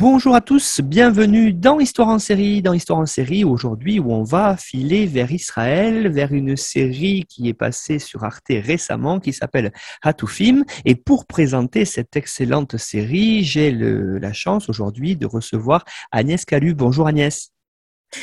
Bonjour à tous, bienvenue dans Histoire en série, dans Histoire en série aujourd'hui où on va filer vers Israël, vers une série qui est passée sur Arte récemment qui s'appelle Hatoufim. Et pour présenter cette excellente série, j'ai la chance aujourd'hui de recevoir Agnès Calu. Bonjour Agnès.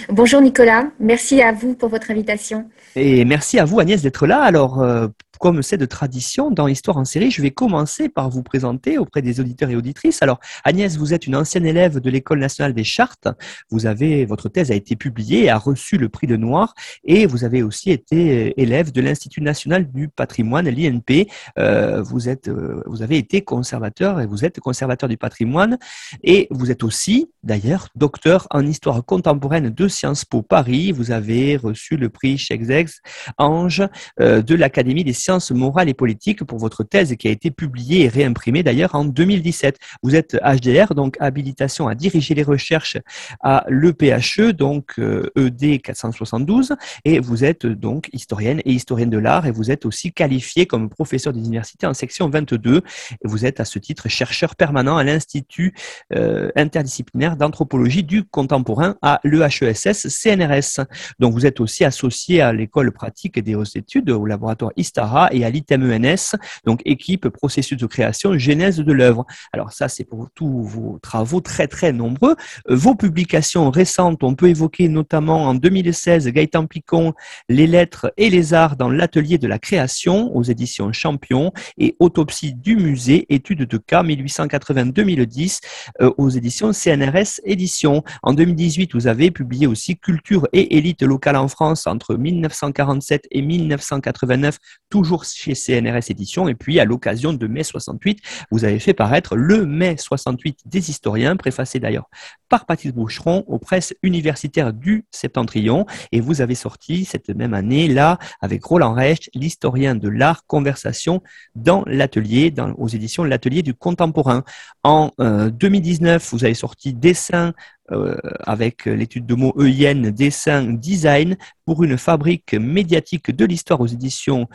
Bonjour Nicolas, merci à vous pour votre invitation. Et merci à vous Agnès d'être là. Alors, euh, comme c'est de tradition dans Histoire en série, je vais commencer par vous présenter auprès des auditeurs et auditrices. Alors, Agnès, vous êtes une ancienne élève de l'École nationale des chartes. Vous avez, votre thèse a été publiée et a reçu le prix de Noir. Et vous avez aussi été élève de l'Institut national du patrimoine, l'INP. Euh, vous euh, vous avez été conservateur et vous êtes conservateur du patrimoine. Et vous êtes aussi, d'ailleurs, docteur en histoire contemporaine de Sciences Po Paris. Vous avez reçu le prix Chexex Ange euh, de l'Académie des sciences morales et politiques pour votre thèse qui a été publiée et réimprimée d'ailleurs en 2017. Vous êtes HDR, donc habilitation à diriger les recherches à l'EPHE, donc ED euh, e 472, et vous êtes donc historienne et historienne de l'art et vous êtes aussi qualifiée comme professeur d'université en section 22 et vous êtes à ce titre chercheur permanent à l'Institut euh, interdisciplinaire d'anthropologie du contemporain à l'EHESS CNRS. Donc vous êtes aussi associé à l'école pratique des hautes études au laboratoire ISTARA et à l'ITEM-ENS, donc équipe processus de création, genèse de l'œuvre. Alors ça, c'est pour tous vos travaux très très nombreux. Euh, vos publications récentes, on peut évoquer notamment en 2016 Gaëtan Picon, Les lettres et les arts dans l'atelier de la création aux éditions Champion et Autopsie du musée, études de cas 1880-2010 euh, aux éditions CNRS Éditions. En 2018, vous avez publié aussi Culture et élite locale en France entre 1947 et 1989, toujours chez CNRS Éditions. Et puis, à l'occasion de mai 68, vous avez fait paraître le mai 68 des historiens, préfacé d'ailleurs par Patrice Boucheron aux presses universitaires du Septentrion. Et vous avez sorti cette même année, là, avec Roland Recht, l'historien de l'art, conversation dans l'atelier, aux éditions L'Atelier du Contemporain. En 2019, euh, vous avez sorti Dessin euh, avec l'étude de mots EIN, dessin, design pour une fabrique médiatique de l'histoire aux éditions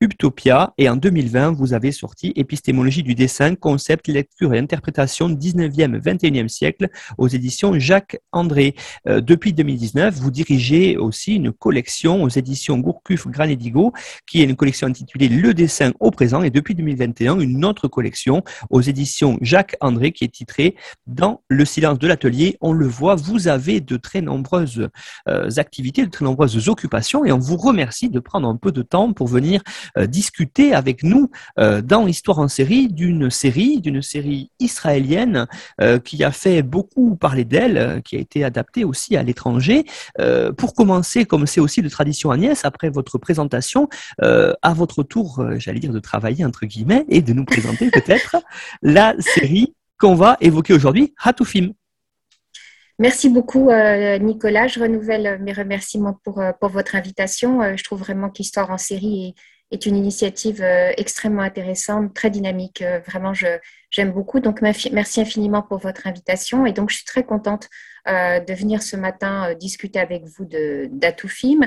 Utopia et en 2020, vous avez sorti Épistémologie du dessin, concept, lecture et interprétation 19e, 21e siècle aux éditions Jacques André. Euh, depuis 2019, vous dirigez aussi une collection aux éditions Gourcuff Granédigo qui est une collection intitulée Le dessin au présent et depuis 2021, une autre collection aux éditions Jacques André qui est titrée Dans le silence de l'atelier. On le voit, vous avez de très nombreuses euh, activités, de très nombreuses occupations et on vous remercie de prendre un peu de temps pour venir discuter avec nous euh, dans Histoire en série d'une série, d'une série israélienne euh, qui a fait beaucoup parler d'elle, qui a été adaptée aussi à l'étranger. pour commencer, comme c'est aussi de tradition Agnès, après votre présentation, à votre tour, j'allais dire de travailler entre guillemets et de nous présenter peut-être la série qu'on va évoquer aujourd'hui, Hatoufim. Merci beaucoup, Nicolas. Je renouvelle mes remerciements pour, pour votre invitation. Je trouve vraiment qu'Histoire en série est, est une initiative euh, extrêmement intéressante, très dynamique. Euh, vraiment, j'aime beaucoup. Donc, merci infiniment pour votre invitation. Et donc, je suis très contente de venir ce matin discuter avec vous d'Atoufim.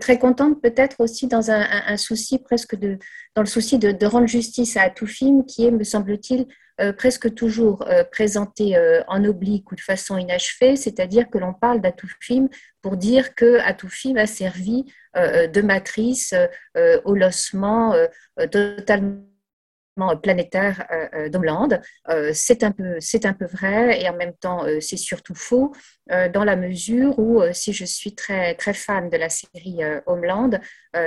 très contente peut-être aussi dans un, souci presque de, dans le souci de, rendre justice à Atoufim, qui est, me semble-t-il, euh, presque toujours euh, présenté euh, en oblique ou de façon inachevée, c'est-à-dire que l'on parle d'Atoufim pour dire que Atoufim a servi de matrice au lossement totalement planétaire d'Homeland. c'est un peu un peu vrai et en même temps c'est surtout faux dans la mesure où si je suis très très fan de la série Homeland,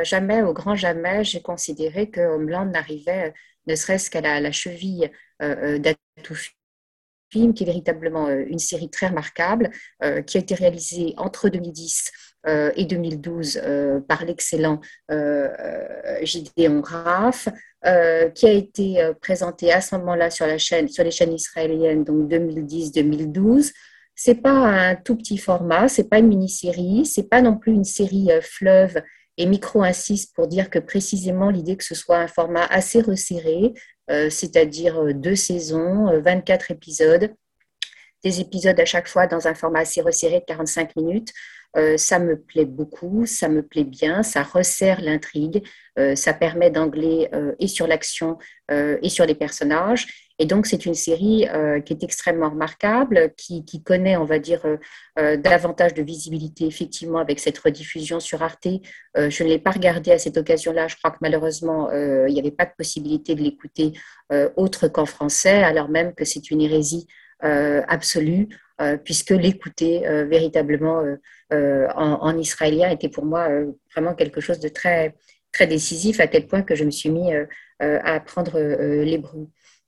jamais au grand jamais j'ai considéré que Homeland n'arrivait ne serait-ce qu'à la, cheville euh, euh Film, qui est véritablement euh, une série très remarquable, euh, qui a été réalisée entre 2010 et 2012 par l'excellent Gideon Raff, qui a été présenté à ce moment-là sur les chaînes israéliennes, donc 2010-2012. C'est pas un tout petit format, c'est pas une mini-série, c'est pas non plus une série fleuve et Micro insiste pour dire que précisément l'idée que ce soit un format assez resserré, euh, c'est-à-dire euh, deux saisons, 24 euh, épisodes, des épisodes à chaque fois dans un format assez resserré de 45 minutes, ça me plaît beaucoup, ça me plaît bien, ça resserre l'intrigue, ça permet d'angler et sur l'action et sur les personnages. Et donc, c'est une série euh, qui est extrêmement remarquable, qui, connaît, on va dire, euh, euh, davantage de visibilité, effectivement, avec cette rediffusion sur Arte. je ne l'ai pas regardée à cette occasion-là. Je crois que malheureusement, il n'y avait pas de possibilité de l'écouter autre qu'en français, alors même que c'est une hérésie absolue, puisque l'écouter véritablement en, israélien était pour moi vraiment quelque chose de très, très décisif, à tel point que je me suis mis à apprendre l'hébreu.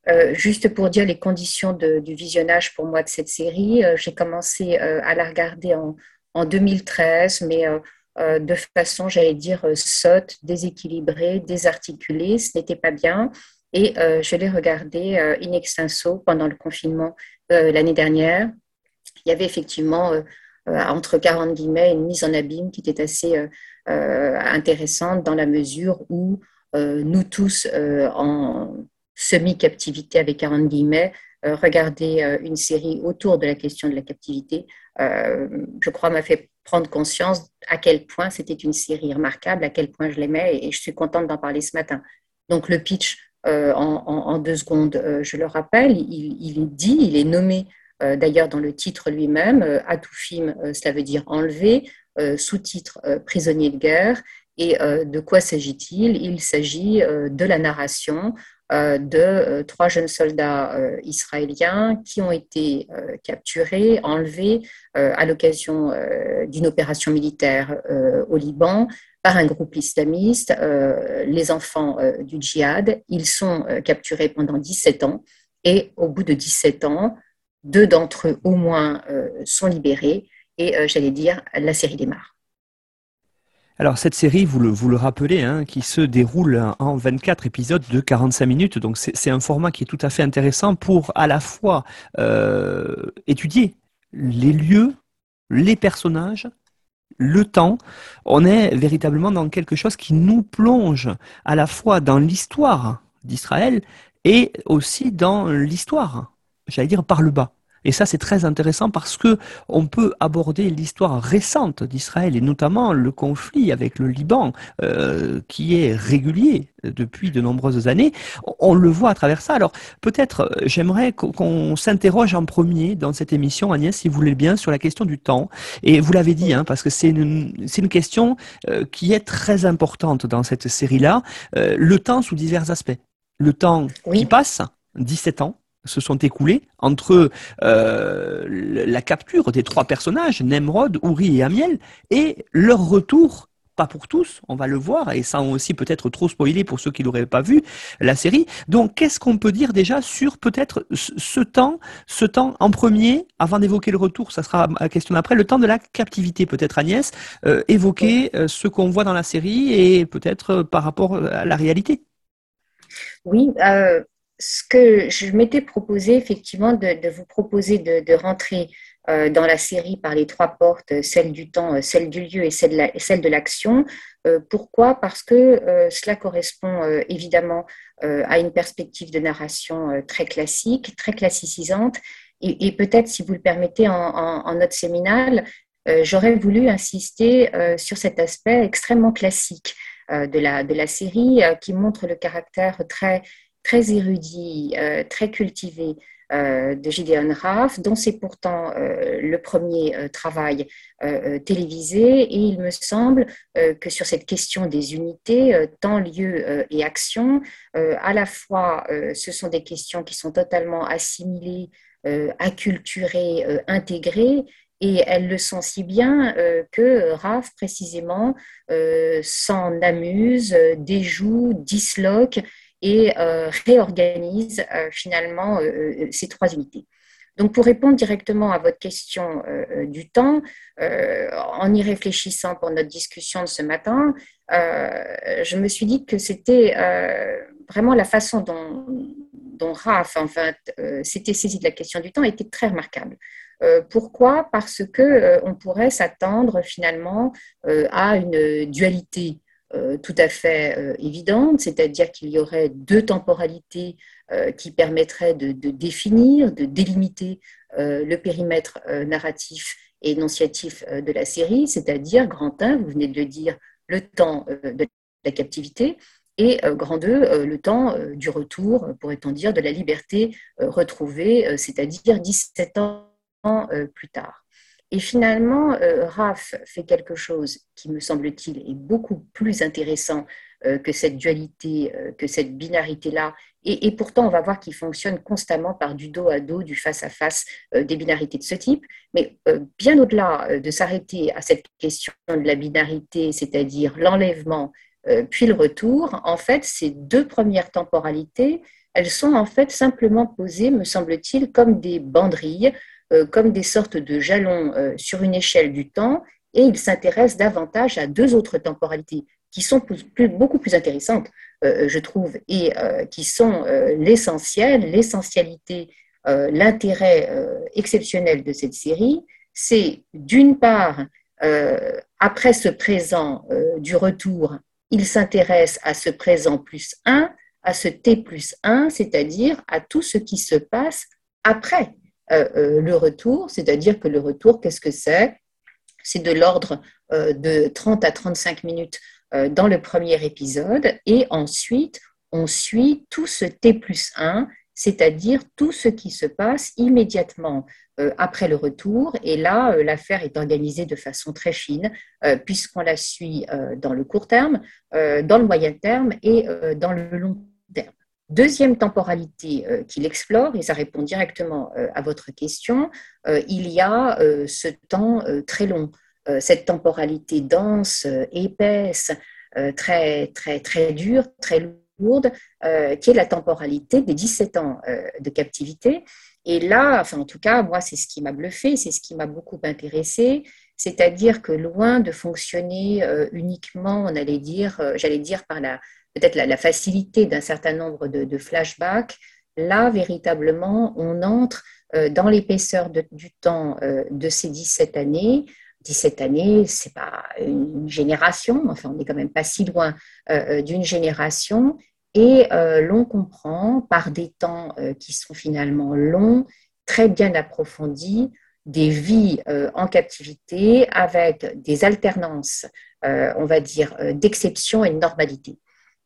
Euh, juste pour dire les conditions du visionnage pour moi de cette série, euh, j'ai commencé euh, à la regarder en, 2013, mais de façon, j'allais dire, sotte, déséquilibrée, désarticulée. Ce n'était pas bien. Et je l'ai regardée in extenso pendant le confinement l'année dernière. Il y avait effectivement, entre 40 guillemets, une mise en abîme qui était assez intéressante dans la mesure où nous tous, en semi-captivité avec 40 guillemets, euh, regarder euh, une série autour de la question de la captivité, euh, je crois, m'a fait prendre conscience à quel point c'était une série remarquable, à quel point je l'aimais, et, je suis contente d'en parler ce matin. Donc le pitch, en, deux secondes, je le rappelle, il, est dit, il est nommé d'ailleurs dans le titre lui-même, Atoufim, cela veut dire enlevé, sous-titre prisonnier de guerre. Et de quoi s'agit-il? Il s'agit de la narration euh, de euh, trois jeunes soldats euh, israéliens qui ont été capturés, enlevés à l'occasion d'une opération militaire au Liban par un groupe islamiste, les enfants du djihad. Ils sont capturés pendant 17 ans et au bout de 17 ans, deux d'entre eux au moins sont libérés et j'allais dire la série démarre. Alors cette série, vous le, rappelez, hein, qui se déroule en 24 épisodes de 45 minutes, donc c'est un format qui est tout à fait intéressant pour à la fois euh, étudier les lieux, les personnages, le temps. On est véritablement dans quelque chose qui nous plonge à la fois dans l'histoire d'Israël et aussi dans l'histoire, j'allais dire par le bas. Et ça, c'est très intéressant parce que on peut aborder l'histoire récente d'Israël et notamment le conflit avec le Liban, euh, qui est régulier depuis de nombreuses années. On le voit à travers ça. Alors, peut-être, euh, j'aimerais qu'on s'interroge en premier dans cette émission, Agnès, si vous voulez bien, sur la question du temps. Et vous l'avez dit, hein, parce que c'est une, une question euh, qui est très importante dans cette série-là. le temps sous divers aspects. Le temps qui passe, 17 ans, se sont écoulés entre euh, la capture des trois personnages, Nemrod, Uri et Amiel, et leur retour, pas pour tous, on va le voir, et ça aussi peut-être trop spoilé pour ceux qui n'auraient pas vu la série. Donc, qu'est-ce qu'on peut dire déjà sur peut-être ce temps, ce temps en premier, avant d'évoquer le retour, ça sera la question d'après, le temps de la captivité, peut-être Agnès, euh, évoquer euh, ce qu'on voit dans la série et peut-être par rapport à la réalité? Oui, ce que je m'étais proposé effectivement de, vous proposer de, rentrer euh, dans la série par les trois portes, celle du temps, euh, celle du lieu et celle de l'action. Euh, pourquoi? Parce que cela correspond évidemment à une perspective de narration très classique, très classicisante. Et, peut-être, si vous le permettez, en, en note séminale, j'aurais voulu insister sur cet aspect extrêmement classique de, la, de la série qui montre le caractère très très érudit, euh, très cultivé euh, de Gideon Raff, dont c'est pourtant euh, le premier travail télévisé. Et il me semble que sur cette question des unités, temps, lieu et action, à la fois ce sont des questions qui sont totalement assimilées, acculturées, intégrées, et elles le sont si bien que Raff, précisément, s'en amuse, déjoue, disloque et euh, réorganise euh, finalement euh, ces trois unités. Donc, pour répondre directement à votre question du temps, en y réfléchissant pour notre discussion de ce matin, je me suis dit que c'était vraiment la façon dont, dont Raph s'était saisi de la question du temps était très remarquable. pourquoi? Parce que on pourrait s'attendre finalement à une dualité tout à fait euh, évidente, c'est-à-dire qu'il y aurait deux temporalités euh, qui permettraient de, définir, de délimiter le périmètre narratif et énonciatif de la série, c'est-à-dire grand 1, vous venez de le dire, le temps de la captivité, et grand 2, le temps du retour, pourrait-on dire, de la liberté retrouvée, c'est-à-dire 17 ans plus tard. Et finalement, euh, Raph fait quelque chose qui, me semble-t-il, est beaucoup plus intéressant euh, que cette dualité, euh, que cette binarité-là. Et, pourtant, on va voir qu'il fonctionne constamment par du dos à dos, du face à face, des binarités de ce type. Mais bien au-delà de s'arrêter à cette question de la binarité, c'est-à-dire l'enlèvement puis le retour, en fait, ces deux premières temporalités, elles sont en fait simplement posées, me semble-t-il, comme des banderilles euh, comme des sortes de jalons euh, sur une échelle du temps et il s'intéresse davantage à deux autres temporalités qui sont beaucoup plus intéressantes, euh, je trouve, et qui sont l'essentiel, l'essentialité, l'intérêt exceptionnel de cette série. C'est d'une part, après ce présent du retour, il s'intéresse à ce présent plus 1, à ce t plus 1, c'est-à-dire à tout ce qui se passe après euh, euh, le retour, c'est-à-dire que le retour, qu'est-ce que c'est? C'est de l'ordre euh, de 30 à 35 minutes dans le premier épisode, et ensuite, on suit tout ce T plus 1, c'est-à-dire tout ce qui se passe immédiatement après le retour. Et là, l'affaire est organisée de façon très fine, puisqu'on la suit dans le court terme, dans le moyen terme et dans le long terme. Deuxième temporalité euh, qu'il explore, et ça répond directement euh, à votre question, euh, il y a ce temps très long, cette temporalité dense, épaisse, très, très, très dure, très lourde, qui est la temporalité des 17 ans de captivité. Et là, enfin en tout cas, moi, c'est ce qui m'a bluffé, c'est ce qui m'a beaucoup intéressé, c'est-à-dire que loin de fonctionner uniquement, on allait dire, j'allais dire par la, peut-être la, facilité d'un certain nombre de, flashbacks, là, véritablement, on entre euh, dans l'épaisseur du temps euh, de ces 17 années. 17 années, c'est pas une génération, enfin, on n'est quand même pas si loin euh, d'une génération. Et l'on comprend par des temps qui sont finalement longs, très bien approfondis, des vies en captivité avec des alternances, on va dire, d'exception et de normalité.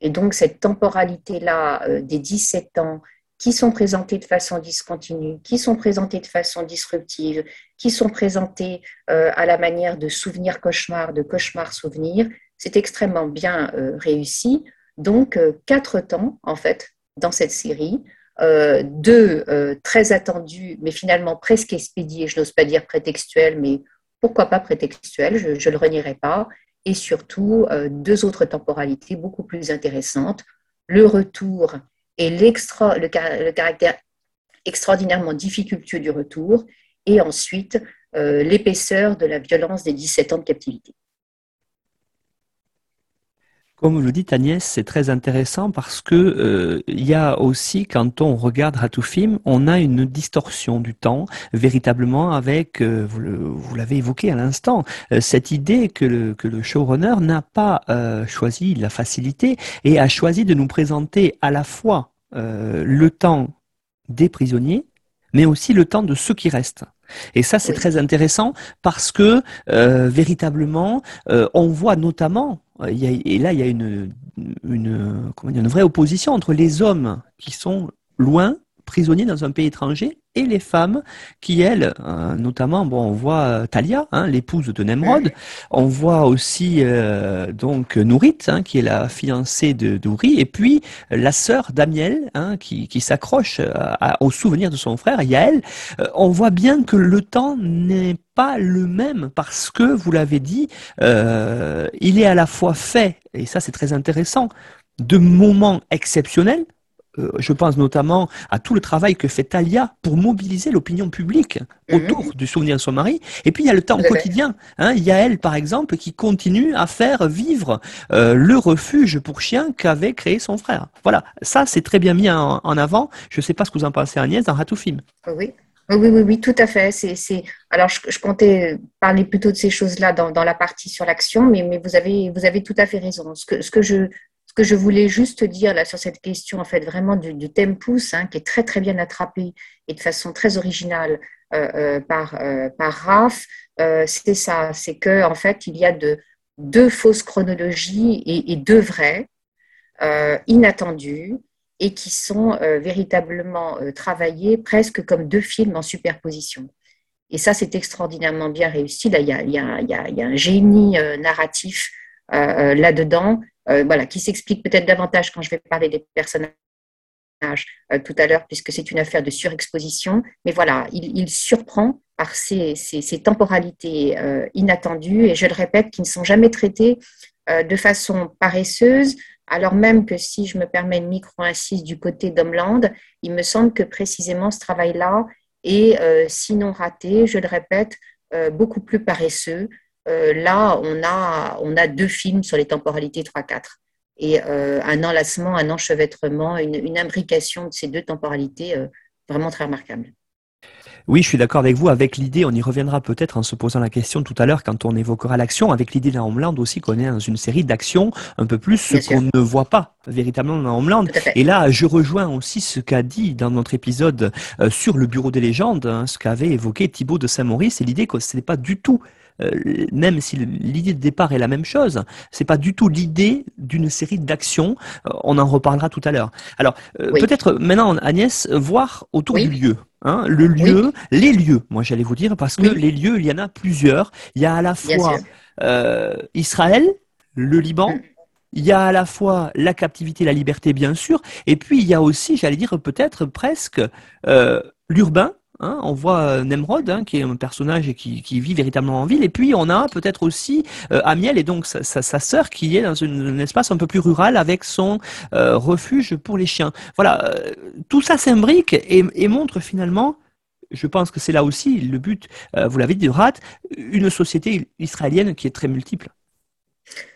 Et donc, cette temporalité-là euh, des 17 ans qui sont présentés de façon discontinue, qui sont présentés de façon disruptive, qui sont présentés euh, à la manière de souvenirs-cauchemars, de cauchemars-souvenirs, c'est extrêmement bien euh, réussi. Donc, quatre temps, en fait, dans cette série, deux très attendus, mais finalement presque expédiés, je n'ose pas dire prétextuels, mais pourquoi pas prétextuels, je ne le renierai pas, et surtout euh, deux autres temporalités beaucoup plus intéressantes, le retour et le, caractère extraordinairement difficultueux du retour, et ensuite euh, l'épaisseur de la violence des 17 ans de captivité. Comme vous le dites Agnès, c'est très intéressant parce que euh, il y a aussi quand on regarde Film, on a une distorsion du temps véritablement avec, euh, vous l'avez évoqué à l'instant, euh, cette idée que le showrunner n'a pas choisi la facilité et a choisi de nous présenter à la fois le temps des prisonniers, mais aussi le temps de ceux qui restent. Et ça, c'est très intéressant parce que véritablement, on voit notamment et là, il y a une, une, une vraie opposition entre les hommes qui sont loin, prisonniers dans un pays étranger, et les femmes qui, elles, euh, notamment, bon, on voit euh, Talia, hein, l'épouse de Nemrod, on voit aussi euh, donc Nourit, hein, qui est la fiancée de d'Ouri, et puis la sœur d'Amiel, hein, qui, qui s'accroche au souvenir de son frère, Yael. on voit bien que le temps n'est pas le même parce que, vous l'avez dit, il est à la fois fait, et ça c'est très intéressant, de moments exceptionnels, euh, je pense notamment à tout le travail que fait Talia pour mobiliser l'opinion publique mhm. autour du souvenir de son mari. Et puis il y a le temps quotidien. Hein. Il y a elle, par exemple, qui continue à faire vivre euh, le refuge pour chiens qu'avait créé son frère. Voilà, ça c'est très bien mis en, avant. Je ne sais pas ce que vous en pensez, Agnès, dans Ratoufim. Oui. Oui, oui, oui, tout à fait. C'est, Alors, je, comptais parler plutôt de ces choses-là dans, dans la partie sur l'action, mais, mais vous, avez, vous avez tout à fait raison. Ce que, ce que je, ce que je voulais juste dire là sur cette question, en fait, vraiment du, du tempus, hein, qui est très très bien attrapé et de façon très originale euh, euh, par euh, par Raph, c'est ça, c'est que en fait, il y a de deux fausses chronologies et, deux vraies, inattendues et qui sont véritablement travaillées presque comme deux films en superposition. Et ça, c'est extraordinairement bien réussi. Là, il y a, y a, il y a un génie narratif là-dedans euh, voilà, qui s'explique peut-être davantage quand je vais parler des personnages euh, tout à l'heure, puisque c'est une affaire de surexposition. Mais voilà, il, surprend par ces, temporalités euh, inattendues, et je le répète, qui ne sont jamais traitées de façon paresseuse, alors même que si je me permets une micro-incise du côté d'Homeland, il me semble que précisément ce travail-là est, sinon raté, je le répète, beaucoup plus paresseux, euh, là, on a, on a deux films sur les temporalités 3-4 et euh, un enlacement, un enchevêtrement, une, imbrication de ces deux temporalités euh, vraiment très remarquable. Oui, je suis d'accord avec vous. Avec l'idée, on y reviendra peut-être en se posant la question tout à l'heure quand on évoquera l'action. Avec l'idée d'un Homeland aussi qu'on est dans une série d'actions un peu plus ce qu'on ne voit pas véritablement dans Homeland. Et là, je rejoins aussi ce qu'a dit dans notre épisode sur le Bureau des légendes, hein, ce qu'avait évoqué Thibaut de Saint-Maurice, c'est l'idée que ce n'est pas du tout euh, même si l'idée de départ est la même chose, c'est pas du tout l'idée d'une série d'actions. Euh, on en reparlera tout à l'heure. Alors euh, peut-être maintenant Agnès voir autour du lieu. Hein, le lieu, les lieux, moi j'allais vous dire, parce que les lieux, il y en a plusieurs. Il y a à la fois Israël, le Liban, mm. il y a à la fois la captivité, la liberté, bien sûr, et puis il y a aussi, j'allais dire peut-être presque l'urbain, Hein, on voit euh, Nemrod, hein, qui est un personnage qui, vit véritablement en ville, et puis on a peut-être aussi euh, Amiel et donc sa, sœur qui est dans un espace un peu plus rural avec son euh, refuge pour les chiens. Voilà, tout ça s'imbrique et, montre finalement je pense que c'est là aussi le but, vous l'avez dit, Rat, une société israélienne qui est très multiple.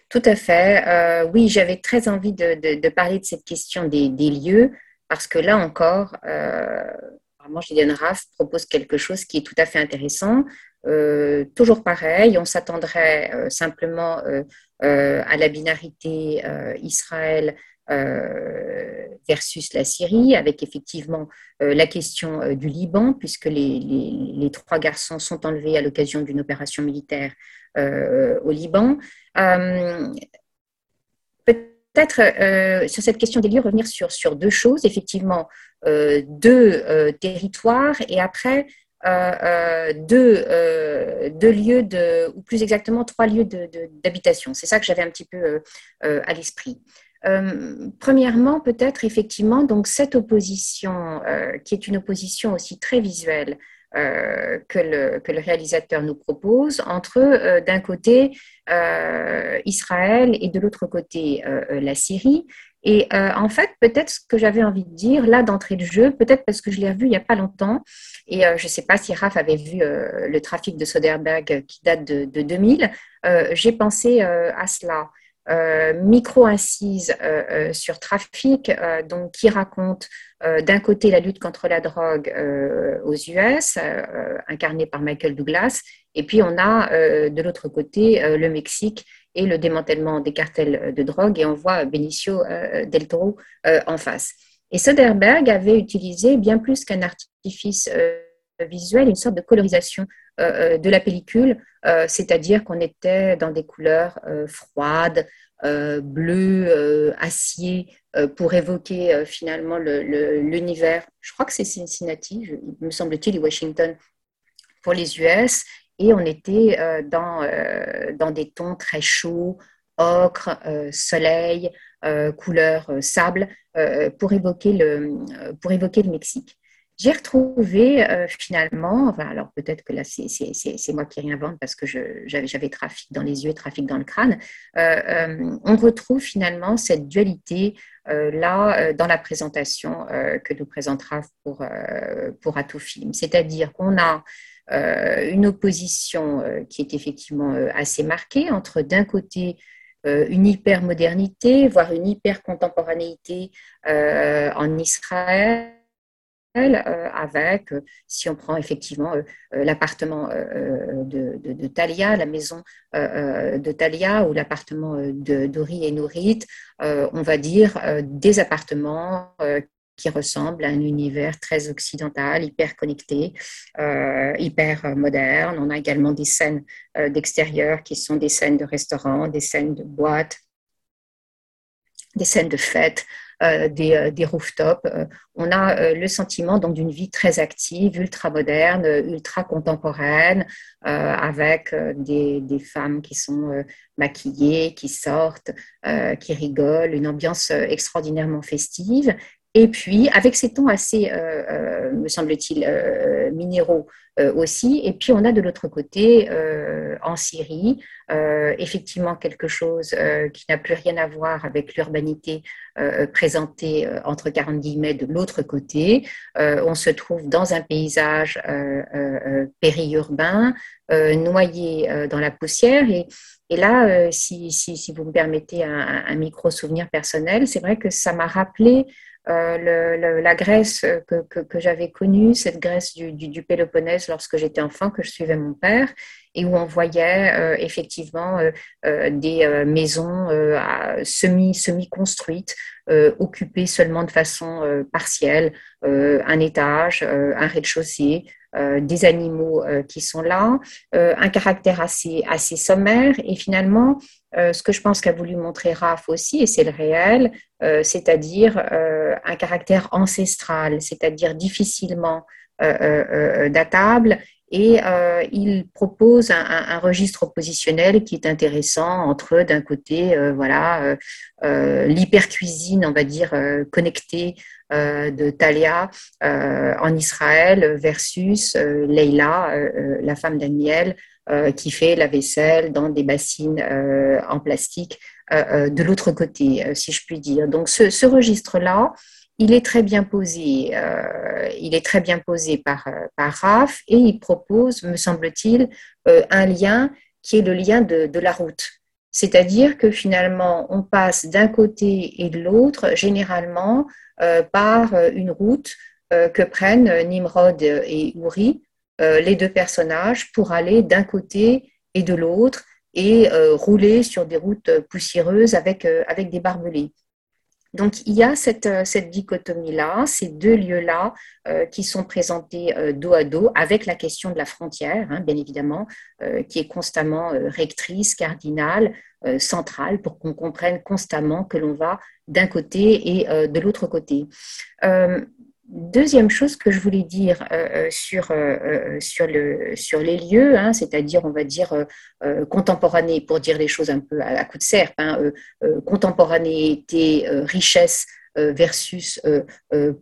Tout à fait. oui, j'avais très envie de, parler de cette question des, lieux, parce que là encore, apparemment, Gillian Raff propose quelque chose qui est tout à fait intéressant. Euh, toujours pareil, on s'attendrait euh, simplement euh, à la binarité Israël versus la Syrie, avec effectivement la question du Liban, puisque les, les, trois garçons sont enlevés à l'occasion d'une opération militaire au Liban peut-être euh, sur cette question des lieux revenir sur, deux choses, effectivement, euh, deux euh, territoires et après deux, deux, lieux, de, ou plus exactement trois lieux d'habitation. C'est ça que j'avais un petit peu à l'esprit. premièrement, peut-être effectivement, donc cette opposition, qui est une opposition aussi très visuelle, euh, que, le, réalisateur nous propose entre, euh, d'un côté, euh, Israël et de l'autre côté, la Syrie. Et en fait, peut-être ce que j'avais envie de dire là d'entrée de jeu, peut-être parce que je l'ai revu il n'y a pas longtemps, et je ne sais pas si Raph avait vu le trafic de Soderbergh qui date de 2000, j'ai pensé à cela. Euh, micro-incise euh, euh, sur Trafic, donc, qui raconte d'un côté la lutte contre la drogue aux US, incarnée par Michael Douglas, et puis on a de l'autre côté le Mexique et le démantèlement des cartels de drogue, et on voit Benicio del Toro en face. Et Soderbergh avait utilisé bien plus qu'un artifice visuel, une sorte de colorisation de la pellicule, c'est-à-dire qu'on était dans des couleurs froides, bleu, acier, pour évoquer finalement l'univers. Je crois que c'est Cincinnati, me semble-t-il, et Washington pour les US. Et on était dans, dans des tons très chauds, ocre, soleil, couleur sable, pour, évoquer le, pour évoquer le Mexique. J'ai retrouvé finalement, alors peut-être que là c'est moi qui réinvente parce que j'avais trafic dans les yeux, trafic dans le crâne, on retrouve finalement cette dualité là dans la présentation que nous présentera pour, pour Atout Film. C'est-à-dire qu'on a une opposition qui est effectivement assez marquée entre d'un côté une hyper-modernité, voire une hyper-contemporanéité en Israël, avec, si on prend effectivement l'appartement de, de, Talia, la maison de Talia ou l'appartement de Dori et Nourit, on va dire des appartements qui ressemble à un univers très occidental, hyper connecté, euh, hyper moderne. On a également des scènes euh, d'extérieur qui sont des scènes de restaurants, des scènes de boîtes, des scènes de fêtes. Euh, des, des, rooftops. on a le sentiment donc d'une vie très active, ultra moderne, ultra contemporaine, avec des, des, femmes qui sont maquillées, qui sortent, qui rigolent, une ambiance extraordinairement festive. Et puis, avec ces tons assez, euh, euh, me semble-t-il, euh, minéraux aussi. Et puis, on a de l'autre côté, en Syrie, effectivement quelque chose qui n'a plus rien à voir avec l'urbanité présentée entre 40 guillemets de l'autre côté. on se trouve dans un paysage périurbain, noyé dans la poussière. Et, là, si, vous me permettez un, un micro-souvenir personnel, c'est vrai que ça m'a rappelé euh, la Grèce que, que, j'avais connue, cette Grèce du, du, Péloponnèse lorsque j'étais enfant, que je suivais mon père, et où on voyait euh, effectivement euh, des maisons semi, semi-construites, occupées seulement de façon partielle, un étage, un rez-de-chaussée, des animaux qui sont là, un caractère assez, assez sommaire. Et finalement euh, ce que je pense qu'a voulu montrer Raph aussi, et c'est le réel, euh, c'est-à-dire euh, un caractère ancestral, c'est-à-dire difficilement datable, et il propose un, registre positionnel qui est intéressant entre d'un côté, voilà, l'hypercuisine, on va dire connectée de Talia en Israël versus Leila, la femme d'Aniel, euh, qui fait la vaisselle dans des bassines euh, en plastique euh, de l'autre côté, si je puis dire. Donc ce, registre-là, il est très bien posé, il est très bien posé par, par Raph et il propose, me semble-t-il, un lien qui est le lien de la route. C'est-à-dire que finalement, on passe d'un côté et de l'autre, généralement, par une route que prennent Nimrod et Uri, euh, les deux personnages pour aller d'un côté et de l'autre et euh, rouler sur des routes poussiéreuses avec, euh, des barbelés. Donc il y a cette, cette dichotomie-là, ces deux lieux-là qui sont présentés dos à dos avec la question de la frontière, hein, bien évidemment, qui est constamment rectrice, cardinale, centrale, pour qu'on comprenne constamment que l'on va d'un côté et de l'autre côté. Deuxième chose que je voulais dire euh, euh, sur, euh, sur, le, sur les lieux, hein, c'est-à-dire, on va dire, contemporané, pour dire les choses un peu à, coup de serpe, hein, contemporanéité, richesse versus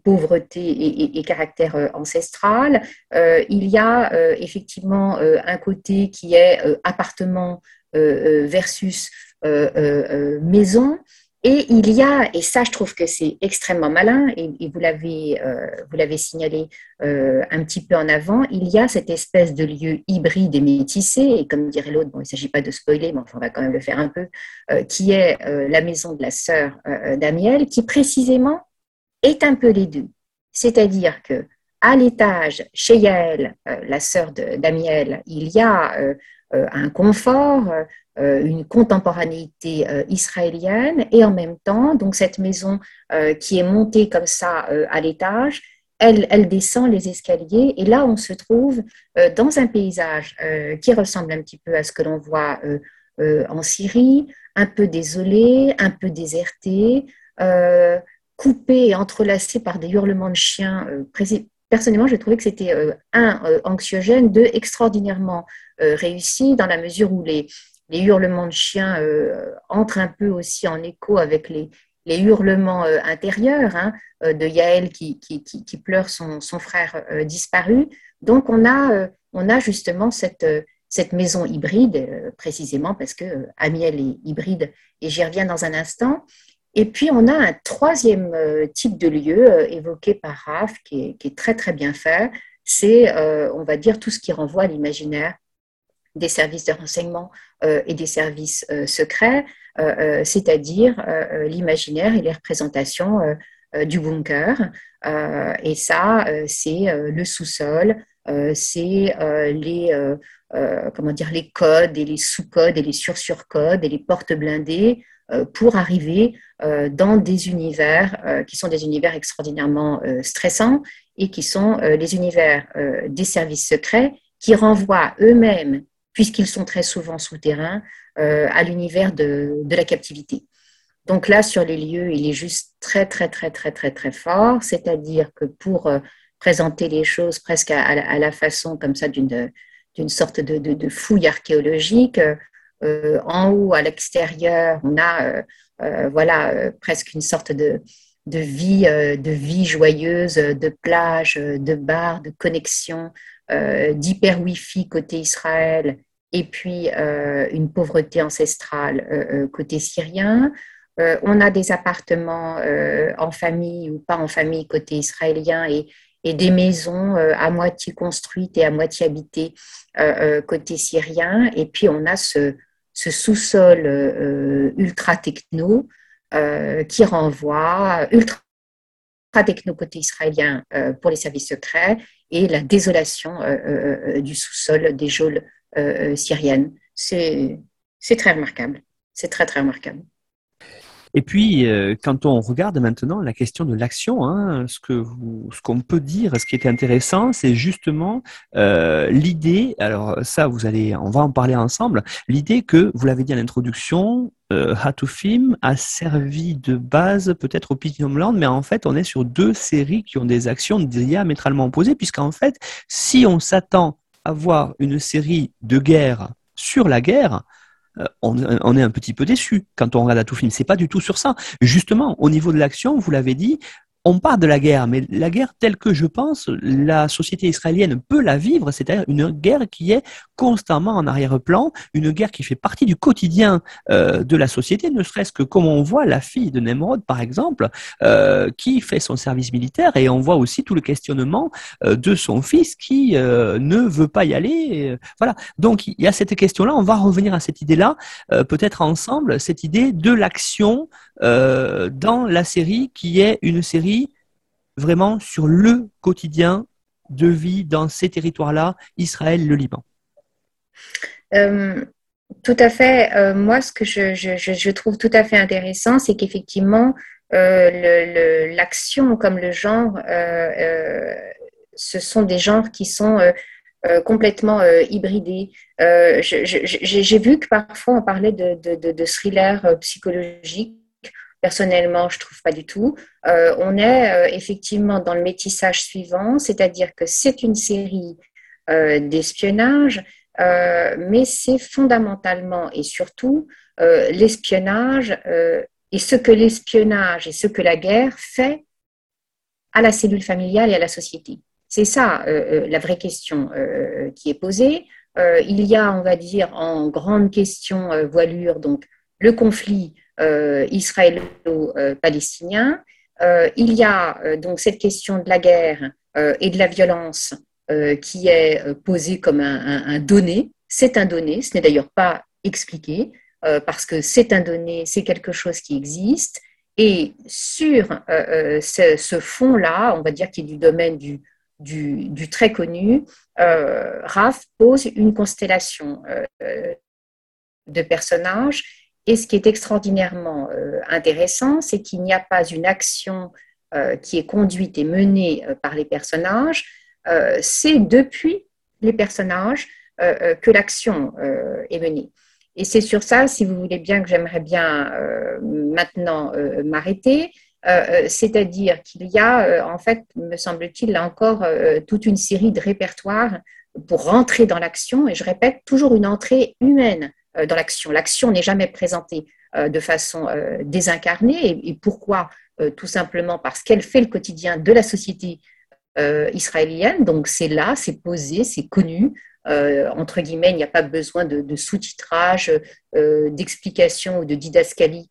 pauvreté et, et, caractère ancestral. il y a effectivement un côté qui est appartement versus maison. Et il y a, et ça je trouve que c'est extrêmement malin, et, vous l'avez euh, signalé euh, un petit peu en avant, il y a cette espèce de lieu hybride et métissé, et comme dirait l'autre, bon il ne s'agit pas de spoiler, mais enfin on va quand même le faire un peu, euh, qui est la maison de la sœur d'Amiel, qui précisément est un peu les deux. C'est-à-dire que à l'étage, chez Yael, la sœur d'Amiel, il y a un confort, euh, une contemporanéité euh, israélienne et en même temps, donc cette maison euh, qui est montée comme ça à l'étage, elle, elle, descend les escaliers et là on se trouve dans un paysage qui ressemble un petit peu à ce que l'on voit en Syrie, un peu désolé, un peu déserté, coupé et entrelacé par des hurlements de chiens. Personnellement, j'ai trouvé que c'était un anxiogène, deux extraordinairement réussi dans la mesure où les, hurlements de chiens euh, entrent un peu aussi en écho avec les, hurlements intérieurs hein, de Yaël qui, pleure son, frère disparu. Donc on a, on a justement cette, cette maison hybride, précisément parce que Amiel est hybride, et j'y reviens dans un instant. Et puis, on a un troisième type de lieu évoqué par Raph, qui est, très, très bien fait. C'est, on va dire, tout ce qui renvoie à l'imaginaire des services de renseignement euh, et des services euh, secrets, euh, c'est-à-dire l'imaginaire et les représentations du bunker. et ça, c'est le sous-sol, c'est les, comment dire, les codes et les sous-codes et les sur-sur-codes et les portes blindées pour arriver dans des univers qui sont des univers extraordinairement stressants et qui sont les univers des services secrets qui renvoient eux-mêmes puisqu'ils sont très souvent souterrains, euh, à l'univers de, la captivité. Donc là, sur les lieux, il est juste très, très, très, très, très, très fort, c'est-à-dire que pour euh, présenter les choses presque à, la façon comme ça d'une sorte de, fouille archéologique, euh, en haut, à l'extérieur, on a voilà presque une sorte de, vie, joyeuse, de plage, de bar, de connexion, d'hyper Wi-Fi côté Israël et puis euh, une pauvreté ancestrale euh, euh, côté syrien. on a des appartements en famille ou pas en famille côté israélien et des maisons à moitié construites et à moitié habitées côté syrien. Et puis on a ce, ce sous-sol ultra techno qui renvoie ultra techno côté israélien pour les services secrets et la désolation du sous-sol des geôles euh, euh, syrienne. C'est très remarquable. C'est très, très remarquable. Et puis, euh, quand on regarde maintenant la question de l'action, hein, ce que ce qu'on peut dire, ce qui était intéressant, c'est justement l'idée. Alors ça, vous allez, on va en parler ensemble. L'idée que vous l'avez dit à l'introduction, euh, Hatufim a servi de base peut-être au Pitium Land, mais en fait, on est sur deux séries qui ont des actions diamétralement opposées, puisqu'en fait, si on s'attend avoir une série de guerres sur la guerre, euh, on, est un petit peu déçu quand on regarde tout film. C'est pas du tout sur ça. Justement, au niveau de l'action, vous l'avez dit, on parle de la guerre, mais la guerre telle que je pense, la société israélienne peut la vivre, c'est-à-dire une guerre qui est constamment en arrière-plan, une guerre qui fait partie du quotidien euh, de la société, ne serait-ce que comme on voit la fille de Nemrod, par exemple, euh, qui fait son service militaire, et on voit aussi tout le questionnement euh, de son fils qui ne veut pas y aller. voilà. Donc il y a cette question-là, on va revenir à cette idée-là, peut-être ensemble, cette idée de l'action dans la série qui est une série vraiment sur le quotidien de vie dans ces territoires-là, Israël, le Liban. Euh, tout à fait. Euh, moi, ce que je, trouve tout à fait intéressant, c'est qu'effectivement, euh, l'action comme le genre, ce sont des genres qui sont complètement hybridés. J'ai vu que parfois on parlait de, de, de thrillers psychologiques Personnellement, je trouve pas du tout. Euh, on est euh, effectivement dans le métissage suivant, c'est-à-dire que c'est une série euh, d'espionnage, mais c'est fondamentalement et surtout l'espionnage et ce que l'espionnage et ce que la guerre fait à la cellule familiale et à la société. C'est ça la vraie question qui est posée. il y a, on va dire, en grande question voilure, donc le conflit israélo-palestinien. Euh, il y a euh, donc cette question de la guerre et de la violence qui est posée comme un, donné. C'est un donné, ce n'est d'ailleurs pas expliqué, parce que c'est un donné, c'est quelque chose qui existe. Et sur ce, fond-là, on va dire qui est du domaine du, du, très connu, euh, Raph pose une constellation de personnages et ce qui est extraordinairement euh, intéressant, c'est qu'il n'y a pas une action euh, qui est conduite et menée euh, par les personnages, c'est depuis les personnages que l'action est menée. Et c'est sur ça, si vous voulez bien, que j'aimerais bien maintenant m'arrêter. C'est-à-dire qu'il y a, en fait, me semble-t-il, là encore, toute une série de répertoires pour rentrer dans l'action. Et je répète, toujours une entrée humaine dans l'action. L'action n'est jamais présentée de façon désincarnée. Et, pourquoi? Tout simplement parce qu'elle fait le quotidien de la société israélienne. Donc c'est là, c'est posé, c'est connu. entre guillemets, il n'y a pas besoin de, sous-titrage, d'explication ou de didascalie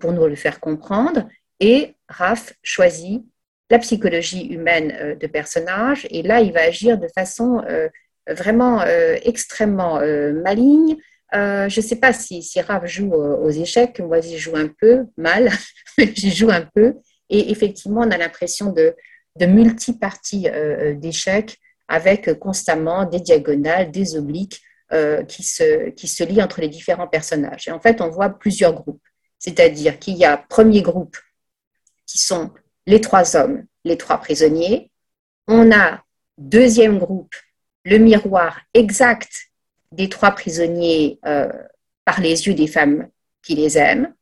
pour nous le faire comprendre. Et Raph choisit la psychologie humaine euh, de personnage. Et là, il va agir de façon euh, vraiment euh, extrêmement maligne. Je ne sais pas si, si joue aux échecs, moi j'y joue un peu mal, j'y joue un peu. Et effectivement, on a l'impression de, de multi-parties d'échecs avec constamment des diagonales, des obliques qui, se, qui se lient entre les différents personnages. Et en fait, on voit plusieurs groupes. C'est-à-dire qu'il y a premier groupe qui sont les trois hommes, les trois prisonniers. On a deuxième groupe, le miroir exact des trois prisonniers euh, par les yeux des femmes qui les aiment.